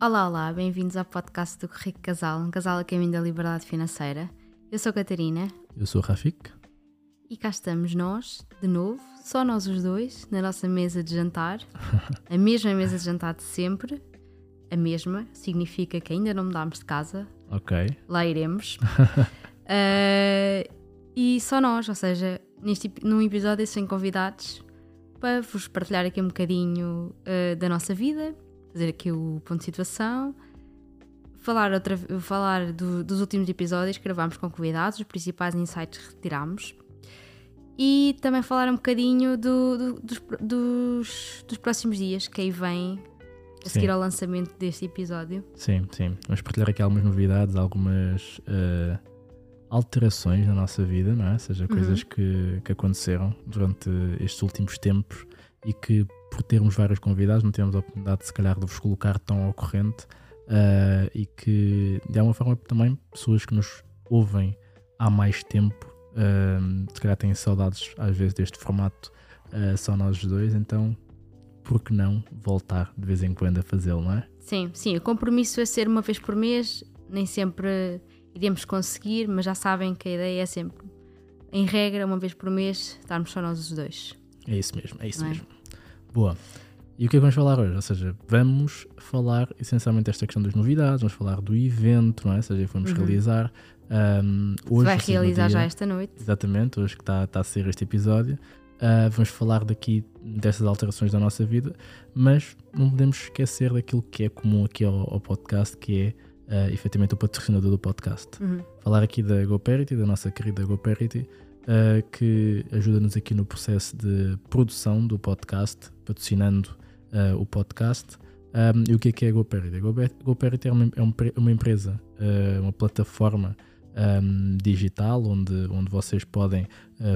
Olá, olá, bem-vindos ao podcast do Rico Casal, um casal a caminho da liberdade financeira. Eu sou a Catarina Eu sou Rafik. e cá estamos nós, de novo, só nós os dois, na nossa mesa de jantar. A mesma mesa de jantar de sempre. A mesma, significa que ainda não mudámos de casa, Ok. lá iremos. Eh, e só nós, ou seja, neste, num episódio sem convidados, para vos partilhar aqui um bocadinho eh, da nossa vida, fazer aqui o ponto de situação, falar, outra, falar do- dos últimos episódios que gravámos com convidados, os principais insights que retirámos. E também falar um bocadinho do- do- dos, dos, dos próximos dias que aí vem a Sim. seguir ao lançamento deste episódio. Sim, sim. Vamos partilhar aqui algumas novidades, algumas eh, alterações na nossa vida, não é? Ou seja, coisas que, que aconteceram durante estes últimos tempos e que, por termos vários convidados, não temos a oportunidade, se calhar, de vos colocar tão ao corrente eh, e que, de alguma forma, também pessoas que nos ouvem há mais tempo, eh, se calhar têm saudades, às vezes, deste formato, eh, só nós os dois, então. Por que não voltar de vez em quando a fazê-lo, não é? Sim, sim, o compromisso é ser uma vez por mês, nem sempre iremos conseguir, mas já sabem que a ideia é sempre, em regra, uma vez por mês, estarmos só nós os dois. É isso mesmo, é isso é? mesmo. Boa. E o que é que vamos falar hoje? Ou seja, vamos falar essencialmente desta questão das novidades, vamos falar do evento, não é? Ou seja, vamos Uhum. realizar um, hoje. vai realizar já dia- esta noite. Exatamente, hoje que está está a ser este episódio. Uh, vamos falar daqui dessas alterações da nossa vida, mas não podemos esquecer daquilo que é comum aqui ao, ao podcast, que é uh, efetivamente o patrocinador do podcast Uhum. falar aqui da GoParity, da nossa querida GoParity, uh, que ajuda-nos aqui no processo de produção do podcast, patrocinando uh, o podcast. Um, e o que é que é a GoParity? A Gopa- GoParity é uma, é um uma empresa, uh, uma plataforma um, digital onde, onde vocês podem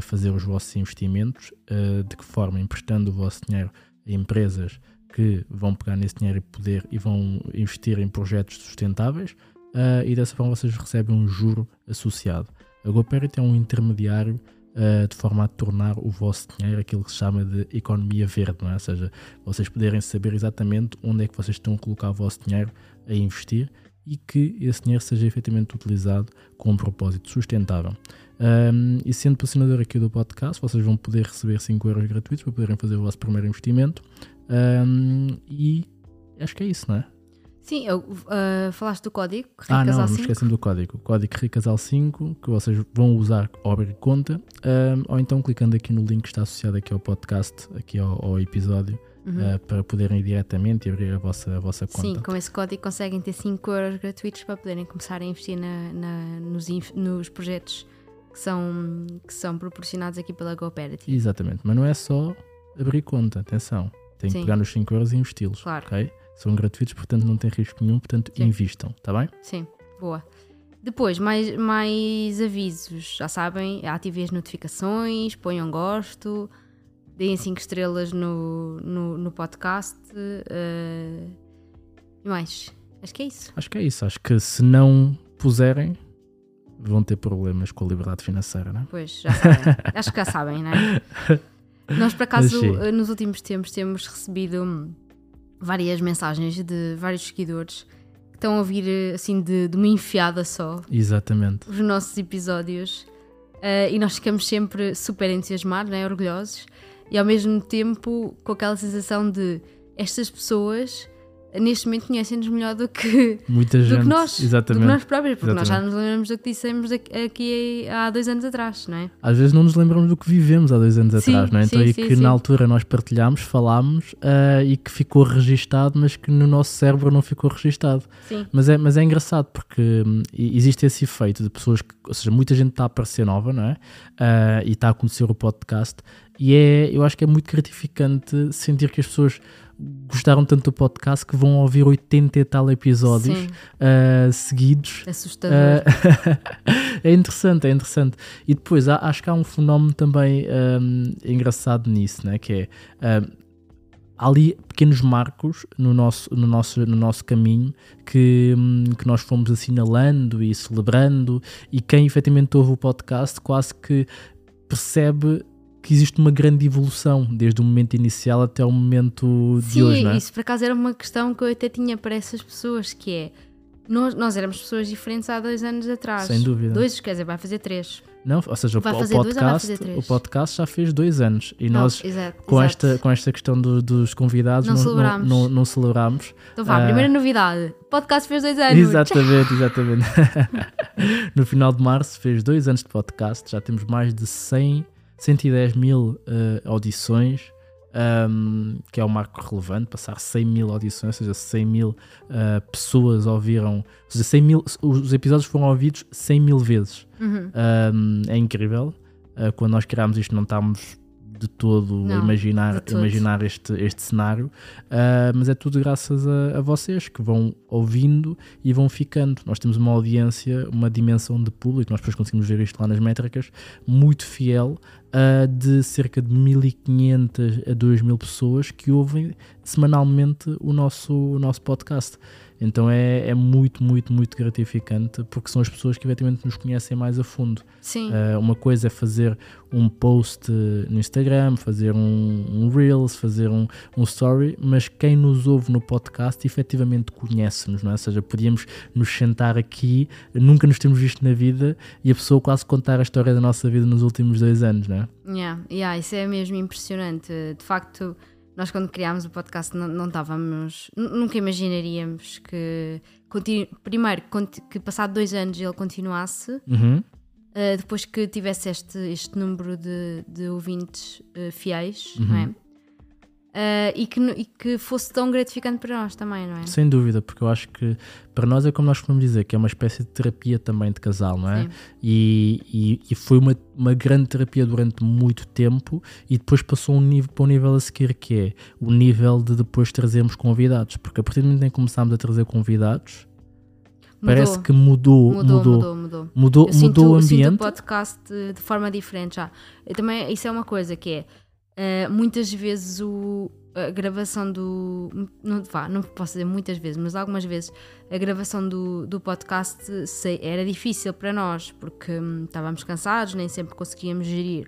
fazer os vossos investimentos. de que forma? Emprestando o vosso dinheiro a empresas que vão pegar nesse dinheiro e poder e vão investir em projetos sustentáveis uh, e dessa forma vocês recebem um juro associado. A GoParity é um intermediário uh, de forma a tornar o vosso dinheiro aquilo que se chama de economia verde, não é? ou seja, vocês poderem saber exatamente onde é que vocês estão a colocar o vosso dinheiro a investir e que esse dinheiro seja efetivamente utilizado com um propósito sustentável. Um, e sendo patrocinador aqui do podcast, vocês vão poder receber 5 euros gratuitos para poderem fazer o vosso primeiro investimento. Um, e acho que é isso, não é? Sim, eu, uh, falaste do código, Ah, não, Ricasal não 5. esquecem do código. Código RICASAL5 que vocês vão usar ao abrir conta, ahm, ou então clicando aqui no link que está associado aqui ao podcast, aqui ao, ao episódio, Uhum. ah, para poderem ir diretamente e abrir a vossa, a vossa conta. Sim, com esse código conseguem ter 5 euros gratuitos para poderem começar a investir na, na- nos, nos projetos que são, que são proporcionados aqui pela GoParity. Exatamente, mas não é só abrir conta, atenção. Tem que Sim. pegar nos 5 euros e investi-los. Claro. ok? São gratuitos, portanto não tem risco nenhum, portanto Sim. invistam, está bem? Sim, boa. Depois, mais, mais avisos. Já sabem, ativem as notificações, ponham gosto, deem 5 estrelas no, no, no podcast. eh, e mais. Acho que é isso. Acho que é isso. Acho que se não puserem, vão ter problemas com a liberdade financeira, não é? Pois, já sabem. Acho que já sabem, não é? Nós, por acaso, eh, nos últimos tempos temos recebido hum, várias mensagens de vários seguidores que estão a ouvir eh, assim de, de uma enfiada só. Exatamente. os nossos episódios. Eh, e nós ficamos sempre super entusiasmados, né, orgulhosos. E ao mesmo tempo com aquela sensação de estas pessoas neste momento conhecem-nos melhor do que, Muita do gente. que nós, do Exatamente. que nós próprios, porque nós já Exatamente. nos lembramos do que dissemos aqui, há dois anos atrás, não é? Às vezes não nos lembramos do que vivemos há dois anos Sim, atrás, não é? Então, sim, e sim, que na altura nós partilhámos, falámos ah, e que ficou registado, mas que no nosso cérebro não ficou registado. Sim, Mas é, mas é engraçado porque hum, existe esse efeito de pessoas que, ou seja, muita gente está a aparecer nova, não é? Ah, e está a conhecer o podcast, e é, eu acho que é muito gratificante sentir que as pessoas gostaram tanto do podcast que vão ouvir 80 e tal episódios ah, seguidos. assustador. Ah, é interessante, é interessante. E depois há- acho que há um fenómeno também hum, engraçado nisso, né? que é hum, há ali pequenos marcos no nosso, no nosso, no nosso caminho que, hum, que nós fomos assinalando e celebrando, e quem efetivamente ouve o podcast quase que percebe que existe uma grande evolução desde o momento inicial até o momento de Sim, hoje, não é? isso por acaso era uma questão que eu até tinha para essas pessoas, que é nós, nós éramos pessoas diferentes há dois anos atrás. Sem dúvida. Dois, quer dizer, vai fazer três. Não, ou seja, o, vai podcast, o podcast já fez dois anos e Não, nós exato, com exato. esta, com esta questão do- dos convidados Não não, celebramos. não, não celebramos. Então vá, Ah. primeira novidade. O podcast fez dois anos. Exatamente, exatamente. no final de março fez dois anos de podcast, já temos mais de 100, 110 mil eh, audições, ahm, que é um marco relevante, passar 100 mil audições, ou seja, 100 mil eh, pessoas ouviram, ou seja, 100 mil, os episódios foram ouvidos 100 mil vezes. Uhum. Um, é incrível. Uh, quando nós criámos isto, não estávamos de todo Não, imaginar, de imaginar este, este cenário, Uh, mas é tudo graças a, a vocês que vão ouvindo e vão ficando. Nós temos uma audiência, uma dimensão de público, nós depois conseguimos ver isto lá nas métricas, muito fiel, uh, de cerca de 1500 a 2000 pessoas que ouvem semanalmente o nosso, o nosso podcast. Então é, é muito, muito, muito gratificante porque são as pessoas que efetivamente nos conhecem mais a fundo. Sim. Uh, uma coisa é fazer um post no Instagram, fazer um, um Reels, fazer um, um story, mas quem nos ouve no podcast efetivamente conhece-nos, não é? Ou seja, podíamos nos sentar aqui, nunca nos temos visto na vida e a pessoa quase contar a história da nossa vida nos últimos dois anos, não é? Yeah, yeah, isso é mesmo impressionante. De facto, nós quando criámos o podcast não, não estávamos. nu- Nunca imaginaríamos que. continu- primeiro, que passado dois anos ele continuasse, Uhum. uh, depois que tivesse este, este número de, de ouvintes uh, fiéis, não é? Uh, e, que, e que fosse tão gratificante para nós também, não é? Sem dúvida, porque eu acho que para nós é como nós podemos dizer, que é uma espécie de terapia também de casal, não é? E, e, e foi uma, uma grande terapia durante muito tempo e depois passou um nível, para um nível a seguir que é o nível de depois trazermos convidados, porque a partir do momento em que começámos a trazer convidados, parece que mudou, Mudou, mudou, mudou, mudou. mudou, Eu sinto, mudou o sinto ambiente. o podcast de, de forma diferente já. Eu também, isso é uma coisa que é eh, muitas vezes o, a gravação do. Não, vá, não posso dizer muitas vezes, mas algumas vezes a gravação do, do podcast sei- era difícil para nós porque hum, estávamos cansados, nem sempre conseguíamos gerir.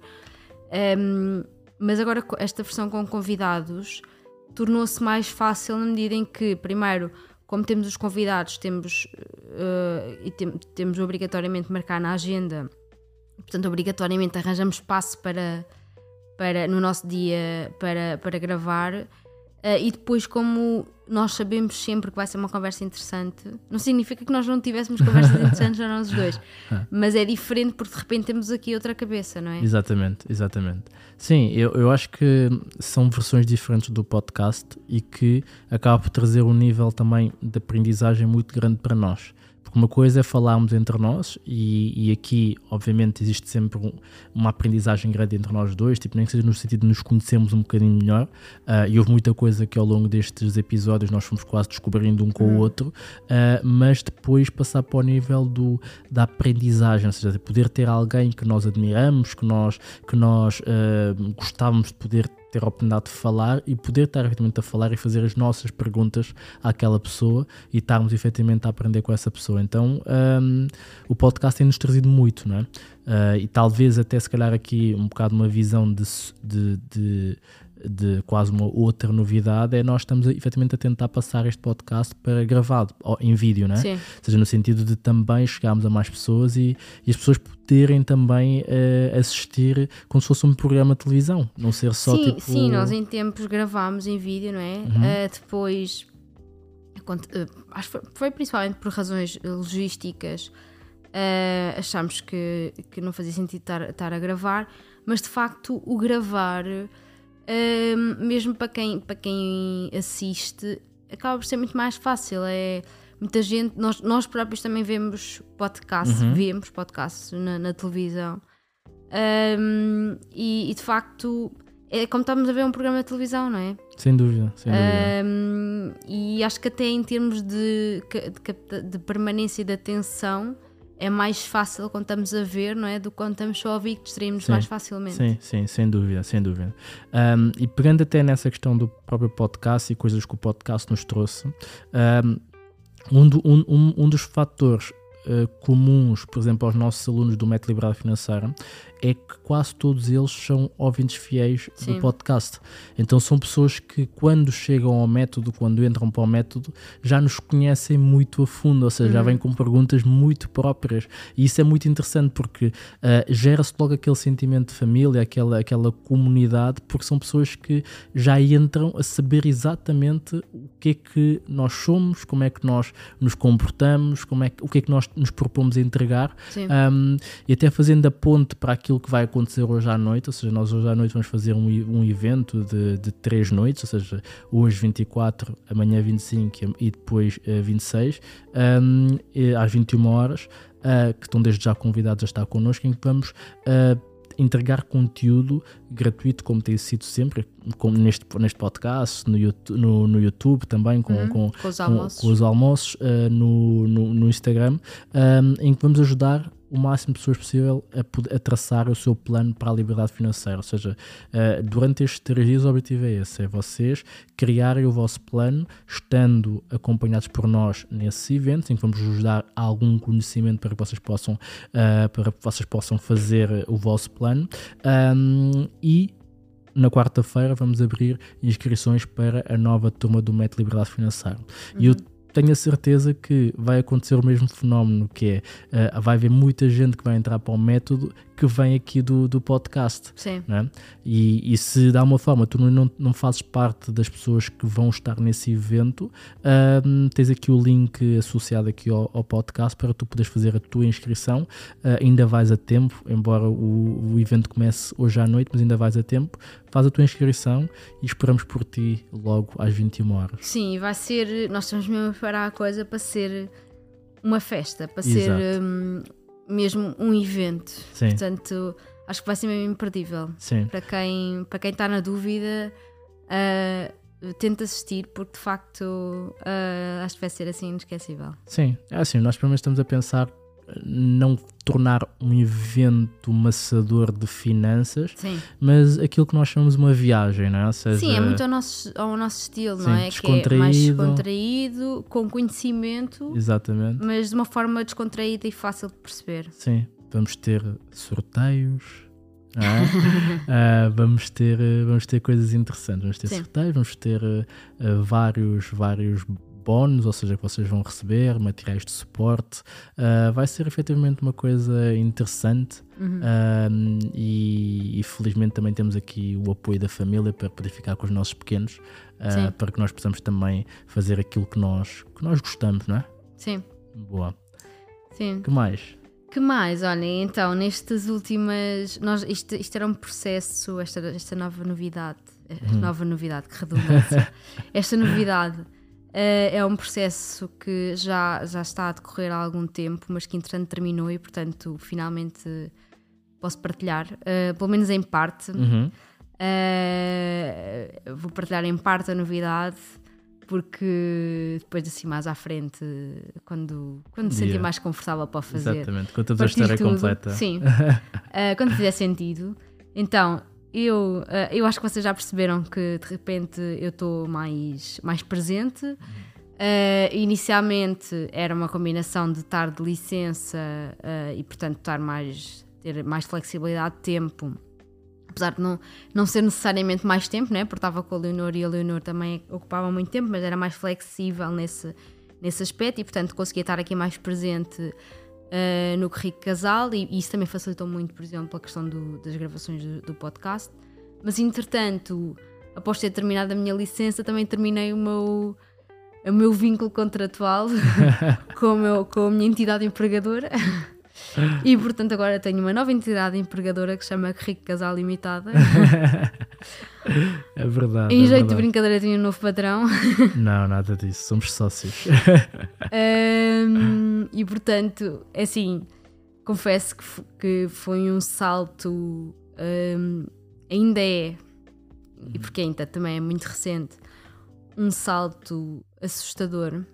Hum, mas agora esta versão com convidados tornou-se mais fácil na medida em que, primeiro, como temos os convidados, temos eh, e tem- temos obrigatoriamente marcar na agenda, portanto, obrigatoriamente arranjamos espaço para, para no nosso dia para, para gravar. eh, e depois, como nós sabemos sempre que vai ser uma conversa interessante, não significa que nós não tivéssemos conversas interessantes a nós dois, mas é diferente porque de repente temos aqui outra cabeça, não é? Exatamente, exatamente. Sim, eu, eu acho que são versões diferentes do podcast e que acaba por trazer um nível também de aprendizagem muito grande para nós. Porque uma coisa é falarmos entre nós, e, e aqui, obviamente, existe sempre um- uma aprendizagem grande entre nós dois, tipo, nem que seja no sentido de nos conhecermos um bocadinho melhor. ah, e houve muita coisa que ao longo destes episódios nós fomos quase descobrindo um com o outro, ah, mas depois passar para o nível do, da aprendizagem, ou seja, de poder ter alguém que nós admiramos, que nós, que nós ah, gostávamos de poder ter a oportunidade de falar e poder estar efetivamente a falar e fazer as nossas perguntas àquela pessoa e estarmos efetivamente a aprender com essa pessoa. Então, ahm, o podcast tem-nos trazido muito, não é? Ah, e talvez até se calhar aqui um bocado uma visão de, de, de, de quase uma outra novidade é nós estamos efetivamente a tentar passar este podcast para gravado em vídeo, não é? Sim. Ou seja, no sentido de também chegarmos a mais pessoas e, e as pessoas poderem também eh, assistir como se fosse um programa de televisão, não ser só sim, tipo. sim, nós em tempos gravámos em vídeo, não é? Uhum. Ah, depois, ah, acho que foi, principalmente por razões logísticas, ah, achámos que, que não fazia sentido estar, estar a gravar, mas de facto o gravar, mesmo para quem, para quem assiste, acaba por ser muito mais fácil. É, muita gente, nós, nós próprios também vemos podcasts, Uhum. vemos podcasts na, na televisão. Um, e, e, de facto é como estamos a ver um programa de televisão, não é? Sem dúvida, sem dúvida. Um, e acho que até em termos de, de, de permanência e de atenção é mais fácil quando estamos a ver, não é? Do que quando estamos só a ouvir que distraímos mais facilmente. Sim, sim, sem dúvida, sem dúvida. Um, e pegando até nessa questão do próprio podcast e coisas que o podcast nos trouxe, um, do- um- um- um dos fatores uh, comuns, por exemplo, aos nossos alunos do Método Liberdade Financeira, é que quase todos eles são ouvintes fiéis Sim. do podcast. Então são pessoas que quando chegam ao método, quando entram para o método, já nos conhecem muito a fundo, ou seja, já Uhum. vêm com perguntas muito próprias. E isso é muito interessante porque ah, gera-se logo aquele sentimento de família, aquela, aquela comunidade, porque são pessoas que já entram a saber exatamente o que é que nós somos, como é que nós nos comportamos, como é que, o que é que nós nos propomos a entregar. Um, e até fazendo a ponte para aquilo que vai acontecer hoje à noite, ou seja, nós hoje à noite vamos fazer um, um evento de, de três noites, ou seja, hoje 24, amanhã 25 e depois eh, 26, um, às 21 horas, uh, que estão desde já convidados a estar connosco, em que vamos uh, entregar conteúdo gratuito, como tem sido sempre, como neste, neste podcast, no YouTube, no, no YouTube também, com, Uhum, com, com os com- almoços. com os almoços uh, no, no, no Instagram, um, em que vamos ajudar o máximo de pessoas possível a, a traçar o seu plano para a liberdade financeira. Ou seja, uh, durante estes três dias o objetivo é esse: é vocês criarem o vosso plano, estando acompanhados por nós nesses eventos, em que vamos vos dar algum conhecimento para que vocês possam, uh, para que vocês possam fazer o vosso plano. Um, e na quarta-feira vamos abrir inscrições para a nova turma do Método Liberdade Financeira. E eu tenho a certeza que vai acontecer o mesmo fenómeno, que é, eh, vai haver muita gente que vai entrar para o método que vem aqui do, do podcast. Sim. né? E, e se de alguma forma tu não, não fazes parte das pessoas que vão estar nesse evento, ahm, tens aqui o link associado aqui ao, ao podcast para tu poderes fazer a tua inscrição. Ah, ainda vais a tempo, embora o, o evento comece hoje à noite, mas ainda vais a tempo. Faz a tua inscrição e esperamos por ti logo às 21 horas. Sim, vai ser. Nós estamos mesmo a preparar a coisa para ser uma festa, para Exato. ser hum, mesmo um evento. Sim, Portanto, acho que vai ser mesmo imperdível. sim. Para quem, para quem está na dúvida, ah, tente assistir, porque de facto ah, acho que vai ser assim inesquecível. Sim, é assim, nós pelo menos estamos a pensar não tornar um evento maçador de finanças, Sim, mas aquilo que nós chamamos uma viagem, não é? Ou seja, Sim é muito ao nosso, ao nosso estilo, Sim, não é? Que é mais descontraído. descontraído, com conhecimento, Exatamente, mas de uma forma descontraída e fácil de perceber. sim. Vamos ter sorteios, é? Ah, vamos, ter, vamos ter coisas interessantes, vamos ter Sim. sorteios, vamos ter eh, vários, vários bónus, ou seja, que vocês vão receber, materiais de suporte. Ah, vai ser efetivamente uma coisa interessante. Uhum. Um, e, e felizmente também temos aqui o apoio da família para poder ficar com os nossos pequenos, uh, para que nós possamos também fazer aquilo que nós, que nós gostamos, não é? Sim, Boa. sim. que mais? Que mais? Olhem, então, nestas últimas. Nós, isto, isto era um processo, esta, esta nova novidade. Uhum. Nova novidade, que redundância. esta novidade é um processo que já, já está a decorrer há algum tempo, mas que entretanto terminou e, portanto, finalmente posso partilhar, eh, pelo menos em parte. Uhum. Eh, vou partilhar em parte a novidade. Porque depois assim mais à frente, quando, quando se sentir mais confortável para fazer, Exatamente, conta a história tudo. completa. Sim. Uh, quando fizer sentido. Então, eu, uh, eu acho que vocês já perceberam que de repente eu estou mais, mais presente. Uh, inicialmente era uma combinação de estar de licença uh, e, portanto, estar mais, ter mais flexibilidade de tempo. Apesar de não, não ser necessariamente mais tempo, né? porque estava com a Leonor e a Leonor também ocupava muito tempo, mas era mais flexível nesse, nesse aspecto e, portanto, conseguia estar aqui mais presente uh, no Rico Casal e, e isso também facilitou muito, por exemplo, a questão do- das gravações do, do podcast. Mas, entretanto, após ter terminado a minha licença, também terminei o meu, o meu vínculo contratual com, meu- com a minha entidade empregadora. E portanto agora tenho uma nova entidade empregadora que se chama Rico Casal Limitada. É verdade. em é jeito de verdade. brincadeira tenho um novo patrão. Não, nada disso, somos sócios. Ahm, e portanto, é assim, confesso que, que foi um salto, ahm, ainda é, e porque ainda também é muito recente, um salto assustador.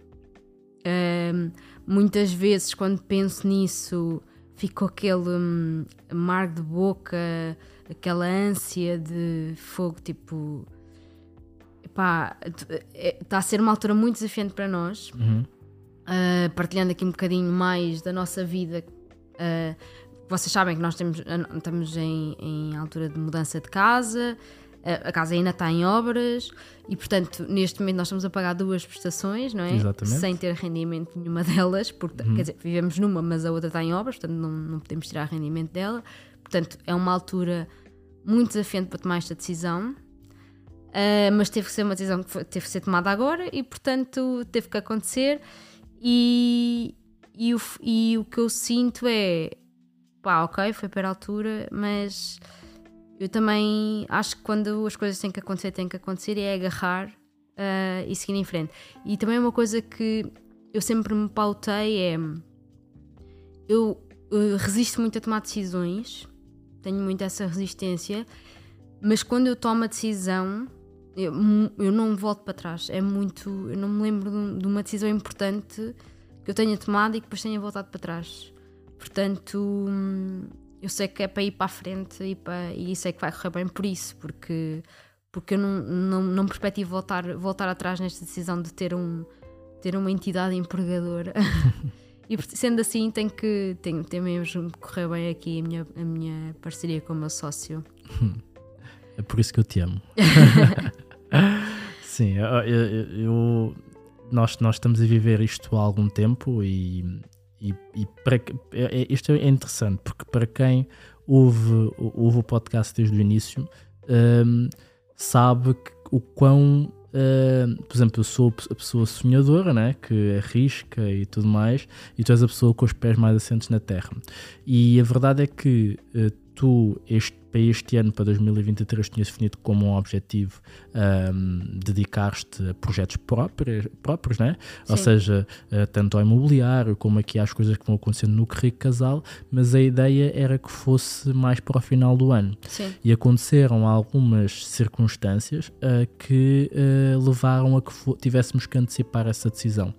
Ahm, muitas vezes, quando penso nisso, fico aquele hum, amargo de boca, aquela ânsia de fogo, tipo. Epá, está a ser uma altura muito desafiante para nós. Uhum. Uh, partilhando aqui um bocadinho mais da nossa vida, uh, vocês sabem que nós temos, estamos em, em altura de mudança de casa, a casa ainda está em obras e, portanto, neste momento nós estamos a pagar duas prestações, não é? Exatamente. Sem ter rendimento nenhuma delas, porque, uhum. quer dizer, vivemos numa, mas a outra está em obras, portanto não, não podemos tirar rendimento dela. Portanto, é uma altura muito desafiante para tomar esta decisão. Uh, mas teve que ser uma decisão que foi, teve que ser tomada agora e, portanto, teve que acontecer. E, e, o, e o que eu sinto é pá, ok, foi para a altura, mas eu também acho que quando as coisas têm que acontecer, têm que acontecer e é agarrar uh, e seguir em frente. E também uma coisa que eu sempre me pautei é eu, eu resisto muito a tomar decisões, tenho muito essa resistência, mas quando eu tomo a decisão, eu, eu não volto para trás. É muito. Eu não me lembro de, de uma decisão importante que eu tenha tomado e que depois tenha voltado para trás. Portanto, hum, eu sei que é para ir para a frente e, para, e sei que vai correr bem por isso, porque, porque eu não, não, não perspectivo voltar, voltar atrás nesta decisão de ter, um, ter uma entidade empregadora. e sendo assim, tem que tem, tem mesmo que correr bem aqui a minha, a minha parceria com o meu sócio. É por isso que eu te amo. Sim, eu, eu, eu, nós, nós estamos a viver isto há algum tempo e e, e para, é, é, isto é interessante, porque para quem ouve, ouve o podcast desde o início, um, sabe que, o quão. Uh, por exemplo, eu sou a pessoa sonhadora, né? que arrisca e tudo mais, e tu és a pessoa com os pés mais assentes na terra. E a verdade é que uh, tu, este para este ano, para 2023, tinhas definido como um objetivo um, dedicar-te a projetos próprios, próprios né? ou seja, uh, tanto ao imobiliário como aqui às coisas que vão acontecendo no Rico Casal, mas a ideia era que fosse mais para o final do ano. Sim. E aconteceram algumas circunstâncias uh, que uh, levaram a que tivéssemos que antecipar essa decisão.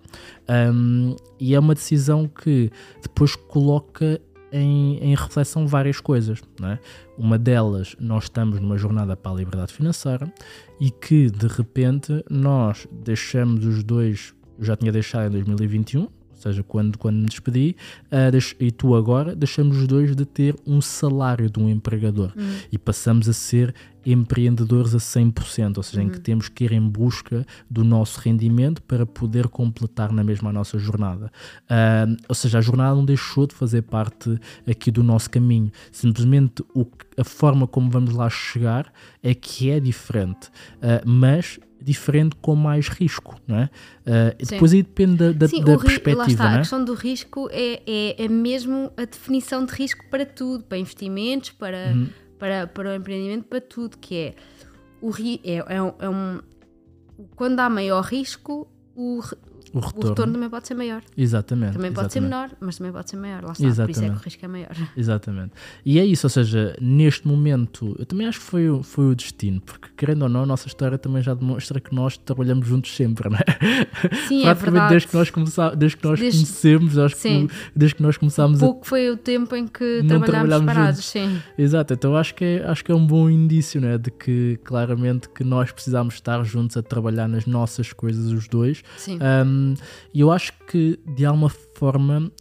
Um, e é uma decisão que depois coloca em, em reflexão várias coisas. É? Uma delas, nós estamos numa jornada para a liberdade financeira e que de repente nós deixamos os dois, eu já tinha deixado em 2021, ou seja, quando, quando me despedi, uh, e tu agora, deixamos os dois de ter um salário de um empregador uhum. e passamos a ser empreendedores a 100%, ou seja, uhum. em que uhum. temos que ir em busca do nosso rendimento para poder completar na mesma a nossa jornada. Uh, ou seja, a jornada não deixou de fazer parte aqui do nosso caminho, simplesmente o, a forma como vamos lá chegar é que é diferente, uh, mas diferente com mais risco, não é? Uh, depois aí depende da, da, Sim, da perspectiva. Lá está, é? A questão do risco é, é, é, mesmo a definição de risco para tudo, para investimentos, para, uhum. para, para o empreendimento, para tudo, que é o é, é, é um quando há maior risco, o, o retorno. o retorno. também pode ser maior. Exatamente. Também pode exatamente. ser menor, mas também pode ser maior. Lá está, exatamente. por isso é que o risco é maior. Exatamente. E é isso, ou seja, neste momento, eu também acho que foi, foi o destino, porque querendo ou não, a nossa história também já demonstra que nós trabalhamos juntos sempre, não é? Sim, é verdade. Desde que nós, começá, desde que nós desde, conhecemos, acho sim. que desde que nós começámos pouco a, foi o tempo em que trabalhámos separados, sim. Exato, então acho que, é, acho que é um bom indício, né, de que claramente que nós precisamos estar juntos a trabalhar nas nossas coisas, os dois. Sim. Um, e eu acho que de alguma forma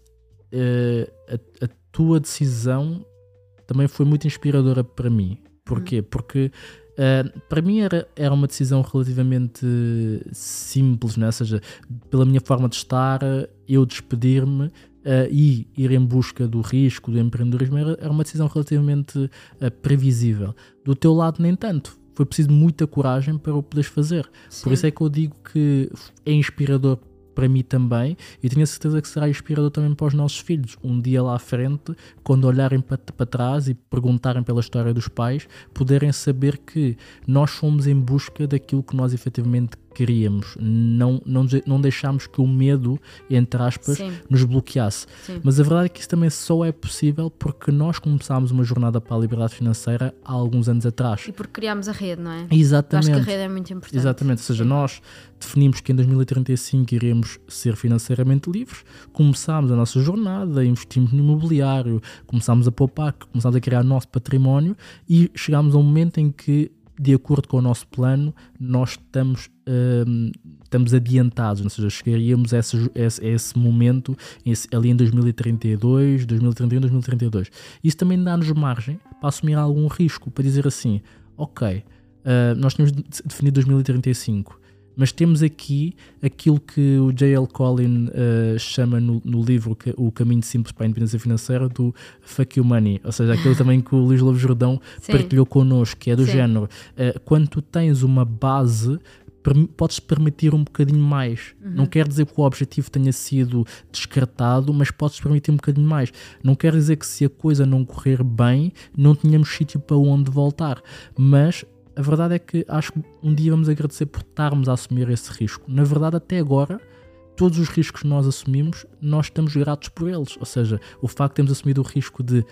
uh, a, a, tua decisão também foi muito inspiradora para mim. Porquê? Hum. Porque uh, para mim era, era uma decisão relativamente simples, né? ou seja, pela minha forma de estar, eu despedir-me uh, e ir em busca do risco, do empreendedorismo, era, era uma decisão relativamente uh, previsível. Do teu lado, nem tanto. Foi preciso muita coragem para o poderes fazer. Sim. Por isso é que eu digo que é inspirador para mim também, e tenho a certeza que será inspirador também para os nossos filhos. Um dia lá à frente, quando olharem para, para trás e perguntarem pela história dos pais, poderem saber que nós fomos em busca daquilo que nós efetivamente queríamos, não, não, não deixámos que o medo, entre aspas, Sim. nos bloqueasse. Sim. Mas a verdade é que isso também só é possível porque nós começámos uma jornada para a liberdade financeira há alguns anos atrás. E porque criámos a rede, não é? Exatamente. Acho que a rede é muito importante. Exatamente, ou seja, Sim. nós definimos que em 2035 iremos ser financeiramente livres, começámos a nossa jornada, investimos no imobiliário, começámos a poupar, começámos a criar o nosso património e chegámos a um momento em que de acordo com o nosso plano, nós estamos, um, estamos adiantados, ou seja, chegaríamos a esse, a esse momento esse, ali em 2032, 2031, 2032. Isso também dá-nos margem para assumir algum risco, para dizer assim, ok, uh, nós temos definido 2035, mas temos aqui aquilo que o J.L. Collin uh, chama no, no, livro que, O Caminho Simples para a Independência Financeira do Fuck You Money, ou seja, aquilo também que o Luís Lobo Jordão Sim. partilhou connosco, que é do Sim. género, uh, quando tu tens uma base podes permitir um bocadinho mais. Uhum. Não quer dizer que o objetivo tenha sido descartado, mas podes permitir um bocadinho mais. Não quer dizer que se a coisa não correr bem, não tenhamos sítio para onde voltar. Mas a verdade é que acho que um dia vamos agradecer por estarmos a assumir esse risco. Na verdade, até agora, todos os riscos que nós assumimos, nós estamos gratos por eles. Ou seja, o facto de termos assumido o risco de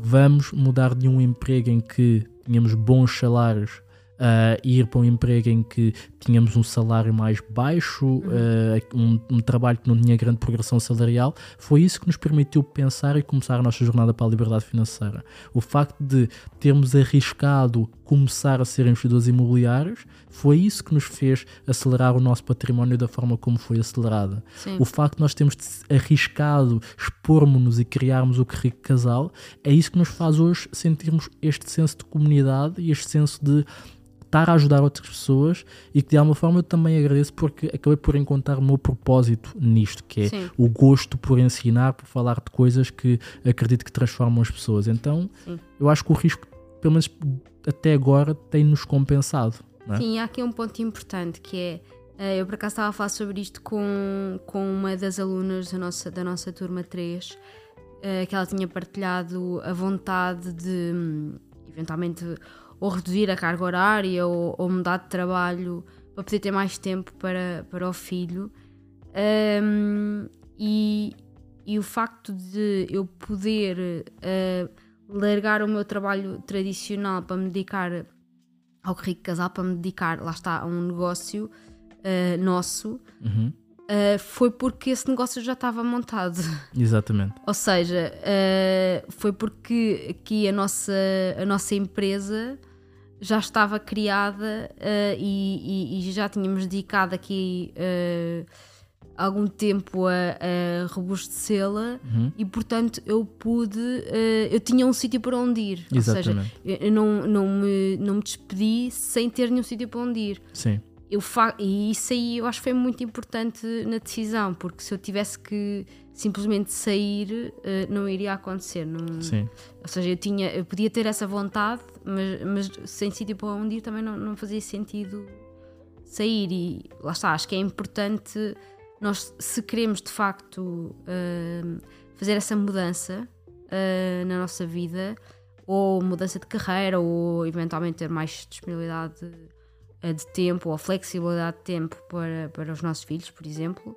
vamos mudar de um emprego em que tínhamos bons salários uh, ir para um emprego em que tínhamos um salário mais baixo, uh, um, um, trabalho que não tinha grande progressão salarial, foi isso que nos permitiu pensar e começar a nossa jornada para a liberdade financeira. O facto de termos arriscado começar a ser investidores imobiliários foi isso que nos fez acelerar o nosso património da forma como foi acelerada. Sim. O facto de nós termos arriscado expormos-nos e criarmos o que rico casal é isso que nos faz hoje sentirmos este senso de comunidade e este senso de estar a ajudar outras pessoas e que de alguma forma eu também agradeço porque acabei por encontrar o meu propósito nisto, que é Sim. o gosto por ensinar, por falar de coisas que acredito que transformam as pessoas. Então Sim. eu acho que o risco, pelo menos até agora, tem-nos compensado. É? Sim, há aqui um ponto importante que é. Eh, eu por acaso estava a falar sobre isto com, com uma das alunas da nossa, da nossa turma 3, eh, que ela tinha partilhado a vontade de hum, eventualmente ou reduzir a carga horária ou, ou, mudar de trabalho para poder ter mais tempo para, para o filho. Um, e, e o facto de eu poder uh, largar o meu trabalho tradicional para me dedicar ao rico casal, para me dedicar, lá está, a um negócio uh, nosso. Uhum Uh, foi porque esse negócio já estava montado. Exatamente. Ou seja, uh, foi porque aqui a nossa, a nossa empresa já estava criada e, e, e, já tínhamos dedicado aqui algum tempo a, a robustecê-la uhum. e portanto eu pude eu tinha um sítio para onde ir Exatamente. ou seja eu não, não, me, não me despedi sem ter nenhum sítio para onde ir Sim eu fa e isso aí eu acho que foi muito importante na decisão, porque se eu tivesse que simplesmente sair, uh, não iria acontecer. Não, Sim. Ou seja, eu, tinha, eu podia ter essa vontade, mas, mas sem sítio para onde ir também não, não fazia sentido sair. E lá está, acho que é importante nós, se queremos de facto uh, fazer essa mudança uh, na nossa vida, ou mudança de carreira, ou eventualmente ter mais disponibilidade de tempo ou flexibilidade de tempo para, para os nossos filhos, por exemplo,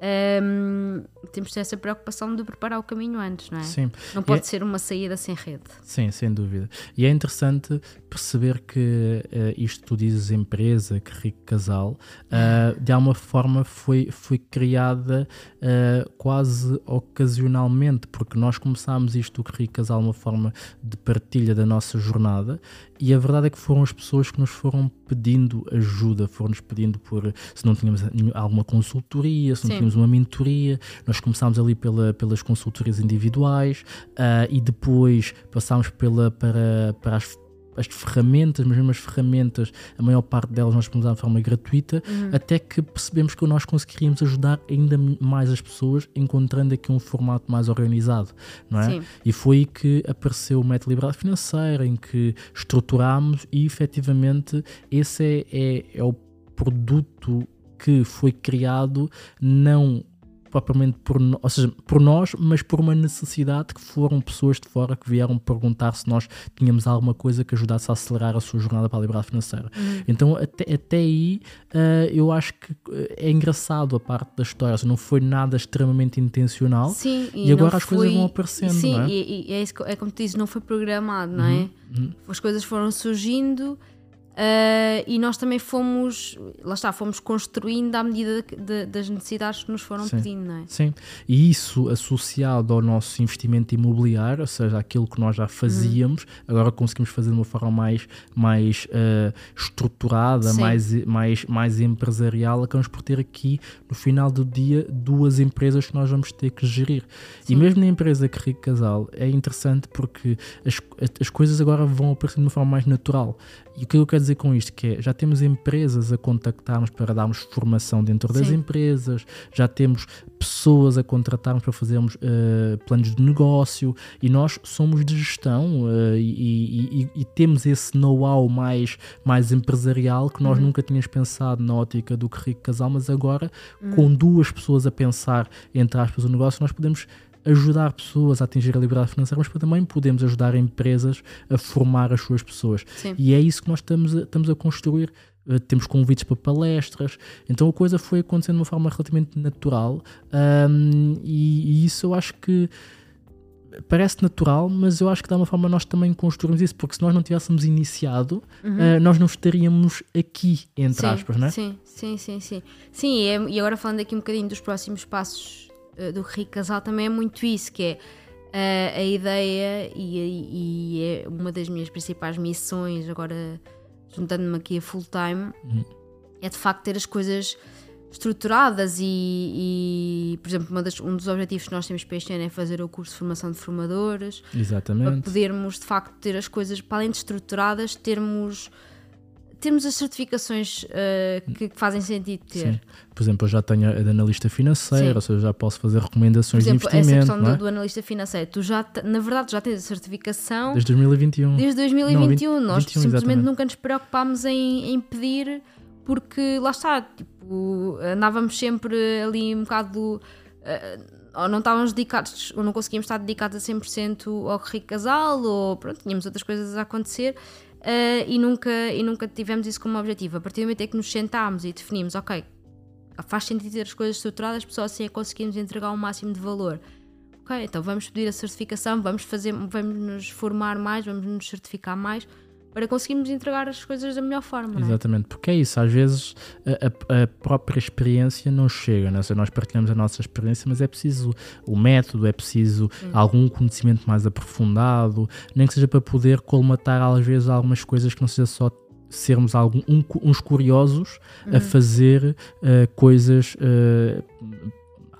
um, temos de ter essa preocupação de preparar o caminho antes, não é? Sim. Não pode é... ser uma saída sem rede. Sim, sem dúvida. E é interessante perceber que uh, isto tu dizes empresa, que rico casal, uh, de alguma forma foi, foi criada uh, quase ocasionalmente, porque nós começámos isto, o que rico casal, uma forma de partilha da nossa jornada, e a verdade é que foram as pessoas que nos foram pedindo ajuda, foram-nos pedindo por se não tínhamos alguma consultoria, se não Sim. tínhamos uma mentoria. Nós começámos ali pela, pelas consultorias individuais uh, e depois passámos pela, para, para as as ferramentas, mas mesmo as ferramentas, a maior parte delas nós podemos dar de forma gratuita, uhum. até que percebemos que nós conseguiríamos ajudar ainda mais as pessoas, encontrando aqui um formato mais organizado, não é? Sim. E foi aí que apareceu o método Liberdade Financeira, em que estruturámos e efetivamente esse é, é, é o produto que foi criado não propriamente por, ou seja, por nós, mas por uma necessidade que foram pessoas de fora que vieram perguntar se nós tínhamos alguma coisa que ajudasse a acelerar a sua jornada para a liberdade financeira. Uhum. Então, até, até aí, uh, eu acho que eh, é engraçado a parte da história, seja, não foi nada extremamente intencional sim, e, e agora as foi... coisas vão aparecendo. Sim, não é? E, e é, isso, é como tu dizes, não foi programado, não é? Uhum. Uhum. As coisas foram surgindo Uh, e nós também fomos, lá está, fomos construindo à medida de, de, das necessidades que nos foram Sim. pedindo, não é? Sim, e isso associado ao nosso investimento imobiliário, ou seja, aquilo que nós já fazíamos, Uhum. agora conseguimos fazer de uma forma mais, mais uh, estruturada, Sim. mais, mais, mais empresarial, acabamos por ter aqui, no final do dia, duas empresas que nós vamos ter que gerir. Sim. E mesmo na empresa que Rico Casal é interessante porque as, as coisas agora vão aparecer de uma forma mais natural. E o que eu quero dizer com isto que é, já temos empresas a contactarmos para darmos formação dentro das Sim. empresas, já temos pessoas a contratarmos para fazermos eh, planos de negócio e nós somos de gestão eh, e, e- e temos esse know-how mais, mais empresarial que nós nunca tínhamos pensado na ótica do que rico casal, mas agora com duas pessoas a pensar entre aspas o negócio, nós podemos ajudar pessoas a atingir a liberdade financeira, mas também podemos ajudar empresas a formar as suas pessoas. Sim. E é isso que nós estamos a, estamos a construir. Uh, temos convites para palestras, então a coisa foi acontecendo de uma forma relativamente natural um, e, e isso eu acho que parece natural, mas eu acho que de uma forma nós também construímos isso, porque se nós não tivéssemos iniciado, uh, nós não estaríamos aqui, entre Uhum. sim, aspas, não é? Sim, sim, sim, sim. Sim, e, é- agora falando aqui um bocadinho dos próximos passos eh, do Rico Casal, também é muito isso, que é eh, a ideia e, e é uma das minhas principais missões, agora juntando-me aqui a full time, Uhum. é de facto ter as coisas estruturadas e, e, por exemplo, das- um dos objetivos que nós temos para este ano é fazer o curso de formação de formadores, para Exatamente. podermos de facto ter as coisas para além de estruturadas, termos, termos as certificações eh, que, que fazem sentido ter. Sim. Por exemplo, eu já tenho a de analista financeiro, Sim. ou seja, já posso fazer recomendações Por exemplo, de essa investimento, questão não é? do, do analista financeiro, tu já, na verdade, já tens a certificação Desde 2021. desde 2021. Não, 20, Nós 21, simplesmente exatamente. nunca nos preocupámos em, em pedir, porque lá está, tipo, andávamos sempre ali um bocado. eh, ou não estávamos dedicados, ou não conseguíamos estar dedicados a 100% ao rico casal, ou pronto, tínhamos outras coisas a acontecer. Eh, e, nunca, e nunca tivemos isso como objetivo. A partir do momento em que nos sentámos e definimos, ok, faz sentido ter as coisas estruturadas, só assim é conseguimos entregar o máximo de valor. Ok, então vamos pedir a certificação, vamos fazer, vamos nos formar mais, vamos nos certificar mais para conseguirmos entregar as coisas da melhor forma, é? Exatamente, porque é isso, às vezes a, a- a própria experiência não chega, né? Nós partilhamos a nossa experiência, mas é preciso o método, é preciso algum conhecimento mais aprofundado, nem que seja para poder colmatar às vezes algumas coisas que não seja só sermos algum, um- uns curiosos a fazer eh, coisas eh,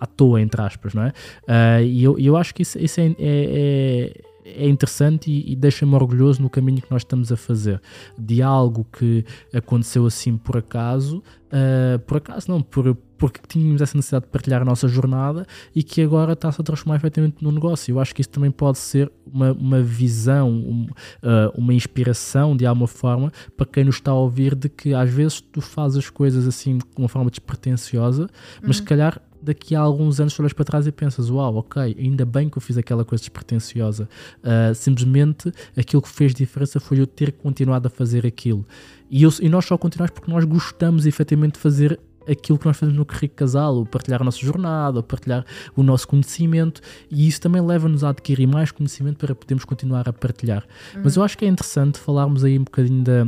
à toa, entre aspas, não é? Ah, e eu, eu acho que isso, isso é, é- é- interessante e, e deixa-me orgulhoso no caminho que nós estamos a fazer. De algo que aconteceu assim por acaso, ah, por acaso não, por, porque tínhamos essa necessidade de partilhar a nossa jornada e que agora está-se a transformar efetivamente num negócio. Eu acho que isso também pode ser uma, uma visão, um, ah, uma inspiração de alguma forma para quem nos está a ouvir de que às vezes tu fazes as coisas assim de uma forma despretensiosa, mas se calhar daqui a alguns anos tu olhas para trás e pensas, uau, ok, ainda bem que eu fiz aquela coisa despretensiosa. Ah, simplesmente aquilo que fez diferença foi eu ter continuado a fazer aquilo. E, eu- e nós só continuamos porque nós gostamos efetivamente de fazer aquilo que nós fazemos no Rico Casal, o partilhar a nossa jornada, o partilhar o nosso conhecimento, e isso também leva-nos a adquirir mais conhecimento para podermos continuar a partilhar. Mas eu acho que é interessante falarmos aí um bocadinho da,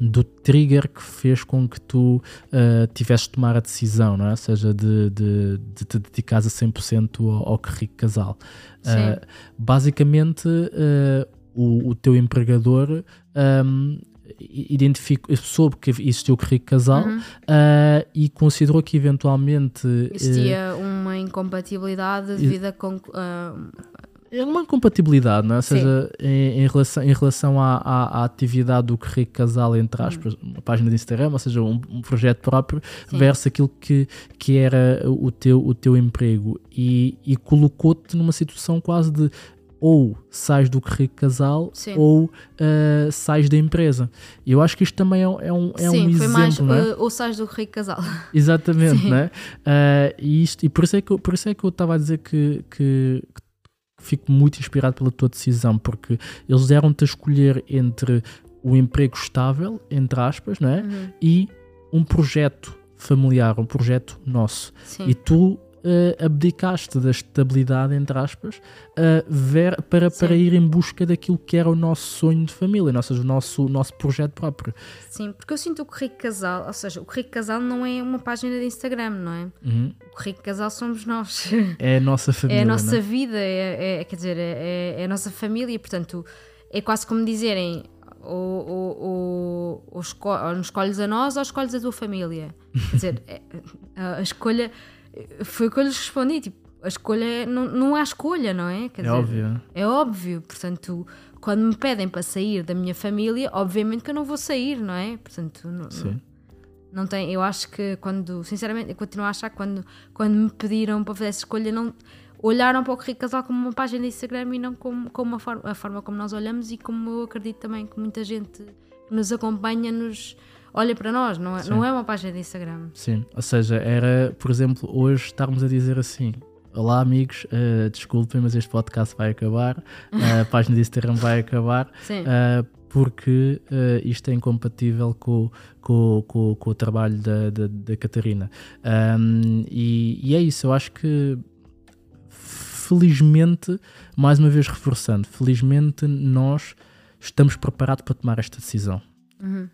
do trigger que fez com que tu uh, tivesses de tomar a decisão, não é? Ou seja, de, de, de te dedicares a 100% ao, ao que rico casal. Uh, basicamente, uh, o, o teu empregador um, identificou, soube que existia o rico casal Uhum. uh, e considerou que eventualmente uh, Existia uma incompatibilidade devido a- é uma compatibilidade, não é? Ou Sim. seja, em, em relação, em relação à, à, à atividade do que rico casal, entre aspas, uma página de Instagram, ou seja, um, um projeto próprio, Hum. Sim. versus aquilo que, que era o teu, o teu emprego e, e colocou-te numa situação quase de ou sais do que rico casal Sim. ou ah, sais da empresa. E eu acho que isto também é, um- é um, é Sim, um foi exemplo, mais não é? uh, ou sais do rico casal. Exatamente, Sim. né? Ah, e, isto, e por isso é que eu, por isso é que eu estava a dizer que, que, que fico muito inspirado pela tua decisão, porque eles deram-te a escolher entre o emprego estável, entre aspas, não é? Uhum. E um projeto familiar, um projeto nosso. Sim. E tu uh, abdicaste da estabilidade, entre aspas, uh, ver, para, para ir em busca daquilo que era o nosso sonho de família, seja, o nosso, nosso projeto próprio. Sim, porque eu sinto o Currículo Casal, ou seja, o Currículo Casal não é uma página de Instagram, não é? Uhum. O Currículo Casal somos nós. É a nossa família. É a nossa é? vida, é, é, quer dizer, é, é, a nossa família, portanto, é quase como dizerem ou, ou, ou, ou, esco ou escolhes a nós ou escolhes a tua família. Quer dizer, é, a escolha foi o que eu lhes respondi, tipo, a escolha é, não, não há escolha, não é? Quer é dizer, óbvio. É óbvio, portanto, quando me pedem para sair da minha família, obviamente que eu não vou sair, não é? Portanto, não, Sim. Não, não tem, eu acho que quando, sinceramente, eu continuo a achar que quando, quando me pediram para fazer essa escolha, não olharam para o Rico Casal como uma página de Instagram e não como, como a, forma, a forma como nós olhamos e como eu acredito também que muita gente que nos acompanha nos olha para nós, não é, não é uma página de Instagram. Sim, ou seja, era, por exemplo, hoje estarmos a dizer assim. Olá amigos, uh, desculpem, mas este podcast vai acabar, uh, a página de Instagram vai acabar, uh, porque isto é incompatível com, com, com, com o trabalho da, da, da Catarina. Um, e, e é isso, eu acho que felizmente, mais uma vez reforçando, felizmente nós estamos preparados para tomar esta decisão. Uhum.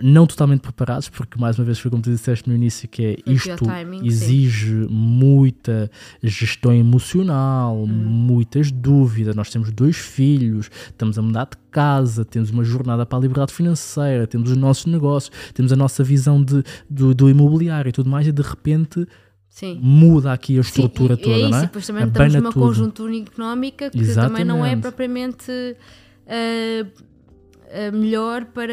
Não totalmente preparados, porque mais uma vez foi como tu disseste no início, que é isto timing, exige sim. muita gestão emocional, uhum. muitas dúvidas. Nós temos dois filhos, estamos a mudar de casa, temos uma jornada para a liberdade financeira, temos os nossos negócios, temos a nossa visão de, do, do imobiliário e tudo mais, e de repente Sim. muda aqui a estrutura Sim, toda, é isso, não é? E depois também Abana estamos numa tudo. conjuntura económica que Exatamente. também não é propriamente uh, melhor para,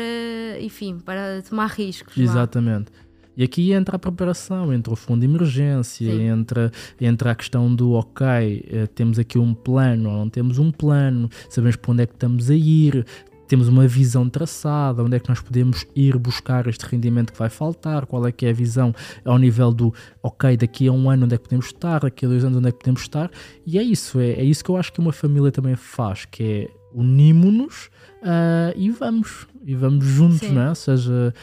enfim, para tomar riscos. Exatamente. Lá. E aqui entra a preparação, entra o fundo de emergência, entra, entra a questão do ok, eh, temos aqui um plano ou não temos um plano, sabemos para onde é que estamos a ir, temos uma visão traçada, onde é que nós podemos ir buscar este rendimento que vai faltar, qual é que é a visão ao nível do, ok, daqui a um ano onde é que podemos estar, daqui a dois anos onde é que podemos estar, e é isso, é, é isso que eu acho que uma família também faz, que é unimos-nos uh, e vamos, e vamos juntos, Sim. não é? Ou seja,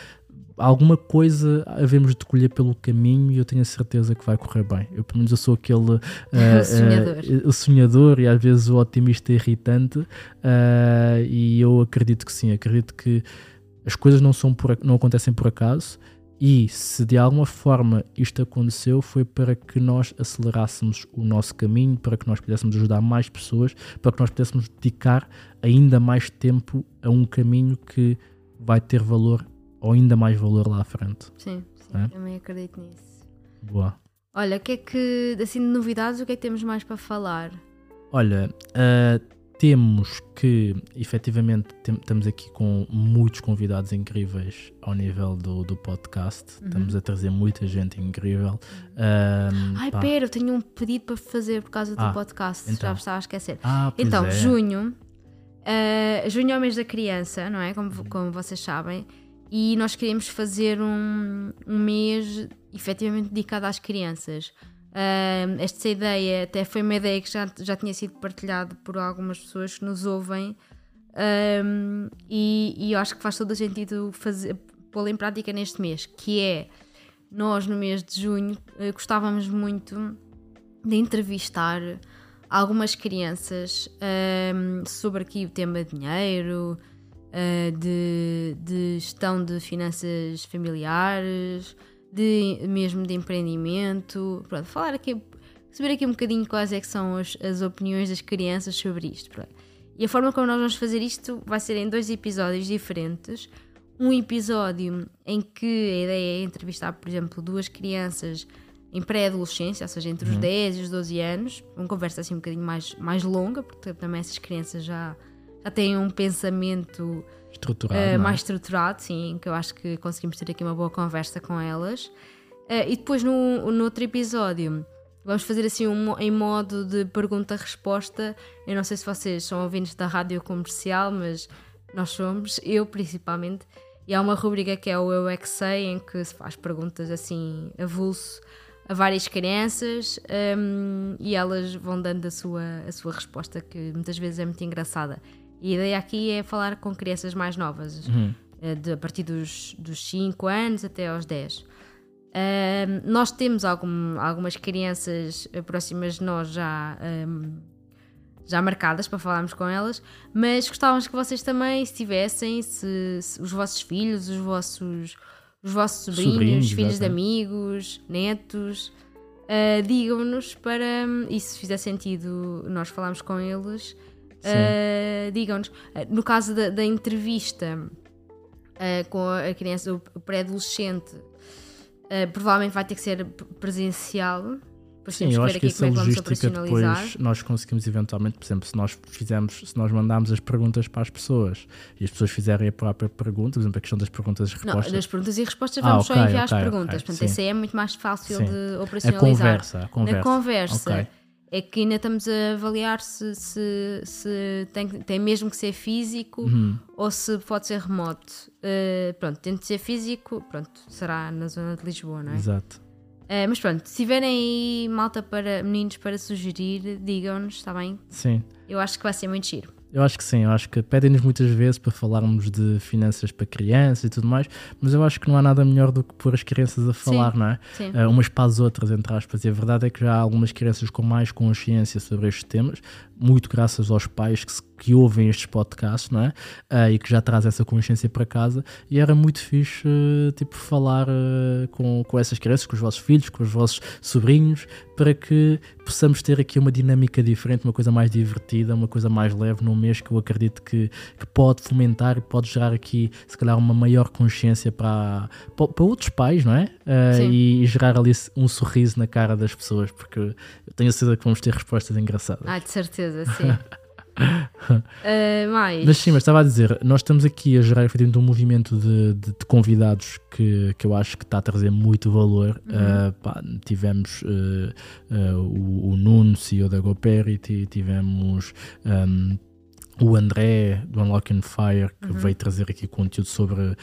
alguma coisa havemos de colher pelo caminho e eu tenho a certeza que vai correr bem. Eu, pelo menos, eu sou aquele uh, sonhador. Uh, o sonhador e às vezes o otimista irritante, uh, e eu acredito que sim, acredito que as coisas não, são por, não acontecem por acaso. E se de alguma forma isto aconteceu, foi para que nós acelerássemos o nosso caminho, para que nós pudéssemos ajudar mais pessoas, para que nós pudéssemos dedicar ainda mais tempo a um caminho que vai ter valor ou ainda mais valor lá à frente. Sim, sim é? também acredito nisso. Boa. Olha, o que é que, assim, de novidades, o que é que temos mais para falar? Olha, uh, temos que, efetivamente, tem, estamos aqui com muitos convidados incríveis ao nível do, do podcast. Uhum. Estamos a trazer muita gente incrível. Um, Ai, pá. pera, eu tenho um pedido para fazer por causa do ah, podcast. Então. Já estava a esquecer. Ah, então, é. junho. Uh, junho é o mês da criança, não é? Como, como vocês sabem e nós queríamos fazer um, um mês efetivamente dedicado às crianças. Uh, esta ideia até foi uma ideia que já, já tinha sido partilhada por algumas pessoas que nos ouvem. Um, e, e, eu acho que faz todo o sentido pô-la em prática neste mês, que é nós no mês de junho uh, gostávamos muito de entrevistar algumas crianças um, sobre aqui o tema dinheiro, uh, de, de gestão de finanças familiares, de, mesmo de empreendimento. Pronto, falar aqui, saber aqui um bocadinho quais é que são as, as opiniões das crianças sobre isto. Pronto. E a forma como nós vamos fazer isto vai ser em dois episódios diferentes. Um episódio em que a ideia é entrevistar, por exemplo, duas crianças em pré-adolescência, ou seja, entre os uhum. 10 e os 12 anos, uma conversa assim um bocadinho mais, mais longa, porque também essas crianças já já têm um pensamento estruturado, uh, mais estruturado, sim, que eu acho que conseguimos ter aqui uma boa conversa com elas. Uh, e depois no, no outro episódio vamos fazer assim um, em modo de pergunta-resposta. Eu não sei se vocês são ouvintes da rádio comercial, mas nós somos, eu principalmente. E há uma rubrica que é o Eu é que Sei, em que se faz perguntas assim avulso a várias crianças um, e elas vão dando a sua, a sua resposta, que muitas vezes é muito engraçada. E a ideia aqui é falar com crianças mais novas, uhum. Eh, de, a partir dos, dos 5 anos até aos 10. Ahm, nós temos algum- algumas crianças próximas de nós já, ahm, já marcadas para falarmos com elas, mas gostávamos que vocês também, se tivessem, se, se os vossos filhos, os vossos, os vossos sobrinhos, Sobrinhos, filhos de amigos, netos, ah, digam-nos para, e se fizer sentido nós falarmos com eles, ah, digam-nos. Ah, no caso da, da entrevista ah, com a criança, o pré-adolescente, ah, provavelmente vai ter que ser presencial. Sim, eu acho que essa é vamos logística depois nós conseguimos eventualmente, por exemplo, se nós fizermos, se nós mandarmos as perguntas para as pessoas e as pessoas fizerem a própria pergunta, por exemplo, a questão das perguntas e Não, respostas, das perguntas e respostas Ah, vamos só enviar ok, as perguntas. Portanto, sim. esse aí é muito mais fácil Sim. de a operacionalizar. conversa, a conversa. Na conversa. É que ainda estamos a avaliar se, se, se tem, tem mesmo que ser físico Uhum. ou se pode ser remoto. Uh, pronto, tendo de ser físico, pronto, será na zona de Lisboa, não é? Exato. Uh, mas pronto, se tiverem aí malta para meninos para sugerir, digam-nos, está bem? Sim. Eu acho que vai ser muito giro. Eu acho que sim, eu acho que pedem-nos muitas vezes para falarmos de finanças para crianças e tudo mais, mas eu acho que não há nada melhor do que pôr as crianças a falar, não é? Sim. Uh, umas para as outras, entre aspas. E a verdade é que já há algumas crianças com mais consciência sobre estes temas, muito graças aos pais que, se- que ouvem estes podcasts, não é? Uh, e que já trazem essa consciência para casa. E era muito fixe, uh, tipo, falar uh, com, com essas crianças, com os vossos filhos, com os vossos sobrinhos, para que possamos ter aqui uma dinâmica diferente, uma coisa mais divertida, uma coisa mais leve num mês que eu acredito que, que pode fomentar e pode gerar aqui, se calhar, uma maior consciência para, para, para outros pais, não é? E, gerar ali um sorriso na cara das pessoas, porque eu tenho certeza que vamos ter respostas engraçadas. Ah, de certeza, sim. Uh, mais. Mas sim, mas estava a dizer, nós estamos aqui a gerar efetivamente um movimento de, de- de convidados que, que eu acho que está a trazer muito valor. Uh, pá, tivemos uh, uh, o, o Nuno, CEO da GoParity, tivemos um, o André do Unlock and Fire, que veio trazer aqui conteúdo sobre uh,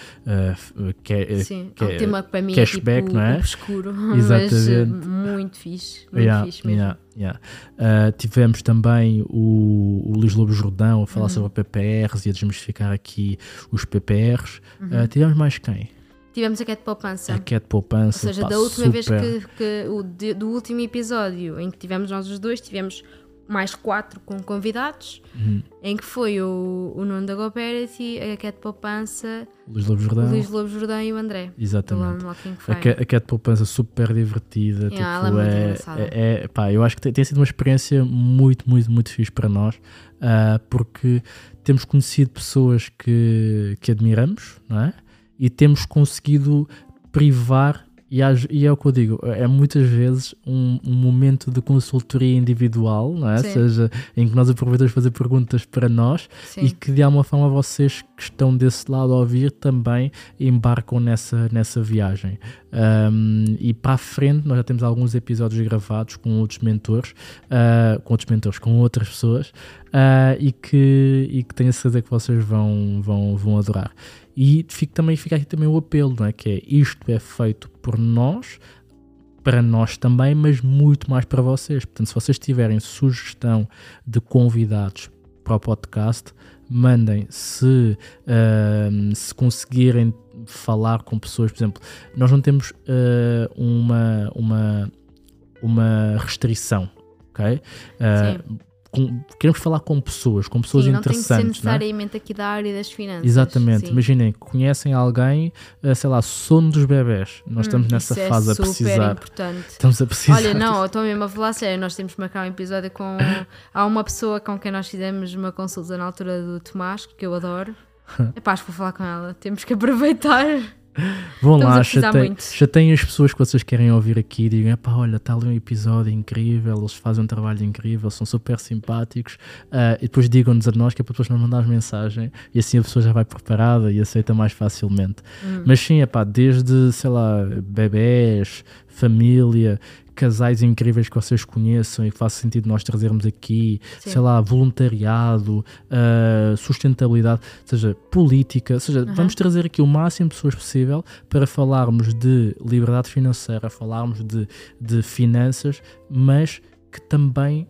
que, é- Sim, que é um tema que para mim cashback, é tipo não é? obscuro, mas Exatamente. uh, muito fixe, muito Yeah, fixe mesmo. yeah, yeah. Uh, tivemos também o, o Luís Lobo Jordão a Uhum. falar sobre PPRs e a desmistificar aqui os PPRs. Uhum. Uh, tivemos mais quem? Tivemos a Cat Poupança. A Cat Poupança. Ou seja, pá, da última vez super. que, que o de- do último episódio em que tivemos nós os dois, tivemos mais quatro com convidados, Uhum. em que foi o, o Nuno da GoParity, a Cat Poupança, Luís Lobo Jordão. Luís Lobo Jordão e o André. Exatamente. A, Cat Poupança super divertida. Yeah, tipo, ela é muito é, engraçada. é- é- pá, eu acho que tem, tem sido uma experiência muito, muito, muito fixe para nós, ah, porque temos conhecido pessoas que, que admiramos, não é? E temos conseguido privar. E, às- e é o que eu digo, é muitas vezes um, um momento de consultoria individual, não é? Sim. Seja em que nós aproveitamos fazer perguntas para nós Sim. e que de alguma forma vocês que estão desse lado a ouvir também embarcam nessa, nessa viagem. Um, e para a frente nós já temos alguns episódios gravados com outros mentores, uh, com outros mentores, com outras pessoas uh, e, que, e que tenho a certeza que vocês vão, vão, vão adorar. E fica, também fica aqui também o apelo, não é? Que é isto é feito por nós, para nós também, mas muito mais para vocês. Portanto, se vocês tiverem sugestão de convidados para o podcast, mandem se, ahm, se conseguirem falar com pessoas, por exemplo, nós não temos ah, uma, uma, uma restrição, ok? Ah, com- queremos falar com pessoas, com pessoas Sim, não tem que ser interessantes, é? necessariamente aqui da área das finanças. Exatamente, sim. imaginem, conhecem alguém, ah, sei lá, sono dos bebés. Nós estamos Hum, nessa isso é fase a super precisar. importante. Estamos a precisar. Olha, não, eu estou mesmo a falar sério. Nós temos que marcar um episódio com. Há uma pessoa com quem nós fizemos uma consulta na altura do Tomás, que eu adoro. Epá, acho que vou falar com ela. Temos que aproveitar. Vão Estamos lá, chateiem, chateiem as pessoas que vocês querem ouvir aqui digam: "Epá, olha, está ali um episódio incrível, eles fazem um trabalho incrível, são super simpáticos. Ah, e depois digam-nos a nós que é para depois não mandar mensagem e assim a pessoa já vai preparada e aceita mais facilmente. Hum. Mas sim, epá, desde, sei lá, bebés, família, casais incríveis que vocês conheçam e que faça sentido nós trazermos aqui, Sim. sei lá, voluntariado, ah, sustentabilidade, seja, política, seja, vamos trazer aqui o máximo de pessoas possível para falarmos de liberdade financeira, falarmos de, de finanças, mas que também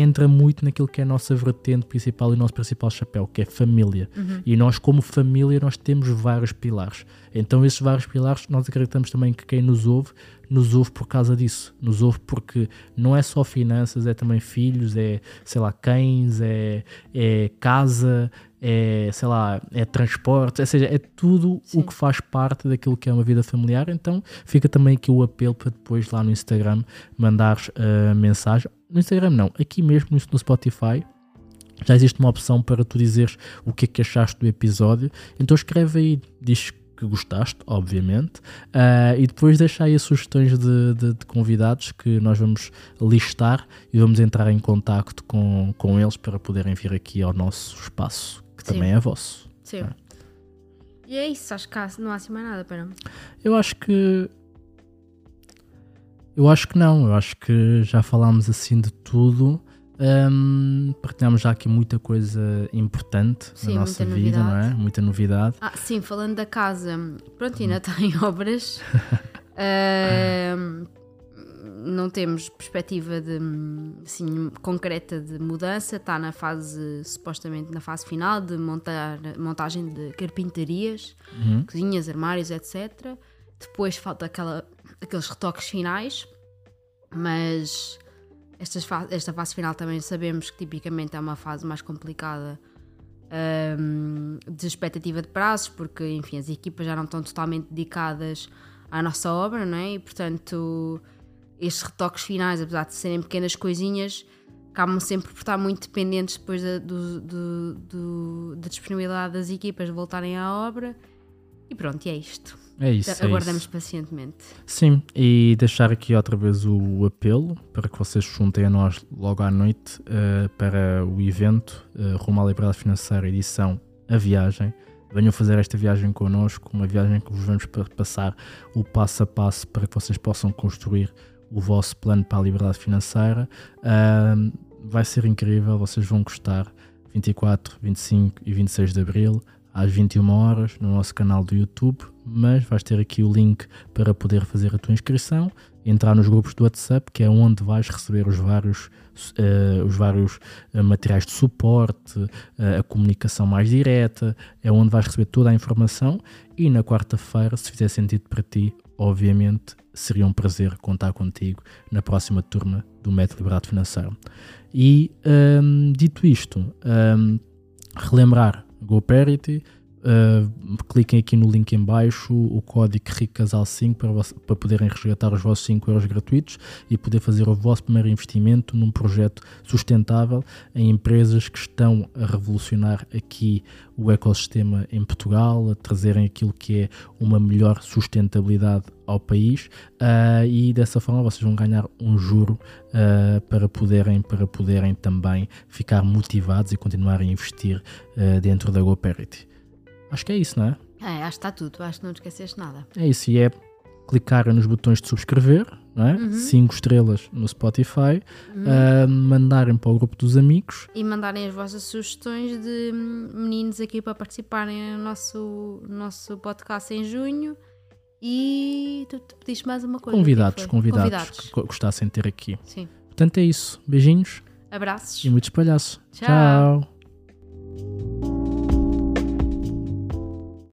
entra muito naquilo que é a nossa vertente principal e o nosso principal chapéu, que é família. Uhum. E nós, como família, nós temos vários pilares. Então, esses vários pilares, nós acreditamos também que quem nos ouve, nos ouve por causa disso. Nos ouve porque não é só finanças, é também filhos, é, sei lá, cães, é, é casa, é, sei lá, é transporte, ou seja, é tudo Sim. o que faz parte daquilo que é uma vida familiar. Então, fica também aqui o apelo para depois lá no Instagram mandares a mensagem. No Instagram não, aqui mesmo no- Spotify já existe uma opção para tu dizeres o que é que achaste do episódio. Então escreve aí, diz que gostaste, obviamente, ah, e depois deixa aí as sugestões de, de- de convidados que nós vamos listar e vamos entrar em contacto com, com eles para poderem vir aqui ao nosso espaço, que Sim. também é vosso. Sim. E é isso, acho que não há assim mais nada, para Eu acho que. Eu acho que não, eu acho que já falámos assim de tudo. Hum, partilhamos já aqui muita coisa importante Sim, na nossa vida, não novidade. é? Muita novidade. Ah, sim, falando da casa, pronto, Hum. ainda está em obras. Ahm, não temos perspectiva de, assim, concreta de mudança, está na fase, supostamente na fase final de montar, montagem de carpintarias, Uhum. cozinhas, armários, etc. Depois falta aquela, aqueles retoques finais, mas esta fase final também sabemos que tipicamente é uma fase mais complicada hum, de expectativa de prazos, porque enfim, as equipas já não estão totalmente dedicadas à nossa obra, não é? E portanto, estes retoques finais, apesar de serem pequenas coisinhas, acabam sempre por estar muito dependentes depois da, do- do- do- da disponibilidade das equipas de voltarem à obra. E pronto, e é isto. É isso. é Aguardamos isso. pacientemente. Sim, e deixar aqui outra vez o apelo para que vocês se juntem a nós logo à noite eh, para o evento eh, Rumo à Liberdade Financeira, edição A Viagem. Venham fazer esta viagem connosco, uma viagem que vos vamos pa- passar o passo a passo para que vocês possam construir o vosso plano para a liberdade financeira. Ahm, vai ser incrível, vocês vão gostar. 24, 25 e 26 de Abril, às 21 horas, no nosso canal do YouTube. Mas vais ter aqui o link para poder fazer a tua inscrição, entrar nos grupos do WhatsApp, que é onde vais receber os vários, eh, os vários eh, materiais de suporte, eh, a comunicação mais direta, é onde vais receber toda a informação. E na quarta-feira, se fizer sentido para ti, obviamente seria um prazer contar contigo na próxima turma do Método Liberdade Financeira. E hum, dito isto, hum, relembrar GoParity, uh, cliquem aqui no link em baixo, o código RICASAL5 para, para poderem resgatar os vossos 5 euros gratuitos e poder fazer o vosso primeiro investimento num projeto sustentável em empresas que estão a revolucionar aqui o ecossistema em Portugal, a trazerem aquilo que é uma melhor sustentabilidade ao país ah, e dessa forma vocês vão ganhar um juro ah, para, poderem, para poderem também ficar motivados e continuar a investir dentro da GoParity. Acho que é isso, não é? É, acho que está tudo, acho que não te esqueceste nada. É isso, e é clicarem nos botões de subscrever, não é? Uhum. Cinco estrelas no Spotify, Uhum. ah, mandarem para o grupo dos amigos E mandarem as vossas sugestões de meninos aqui para participarem no nosso, no nosso podcast em junho. E tu, tu pediste mais uma coisa. que é que convidados, foi? convidados, Convidados. que go- gostassem de ter aqui. Sim. Portanto, é isso. Beijinhos Abraços. e muitos palhaços. Tchau. Tchau.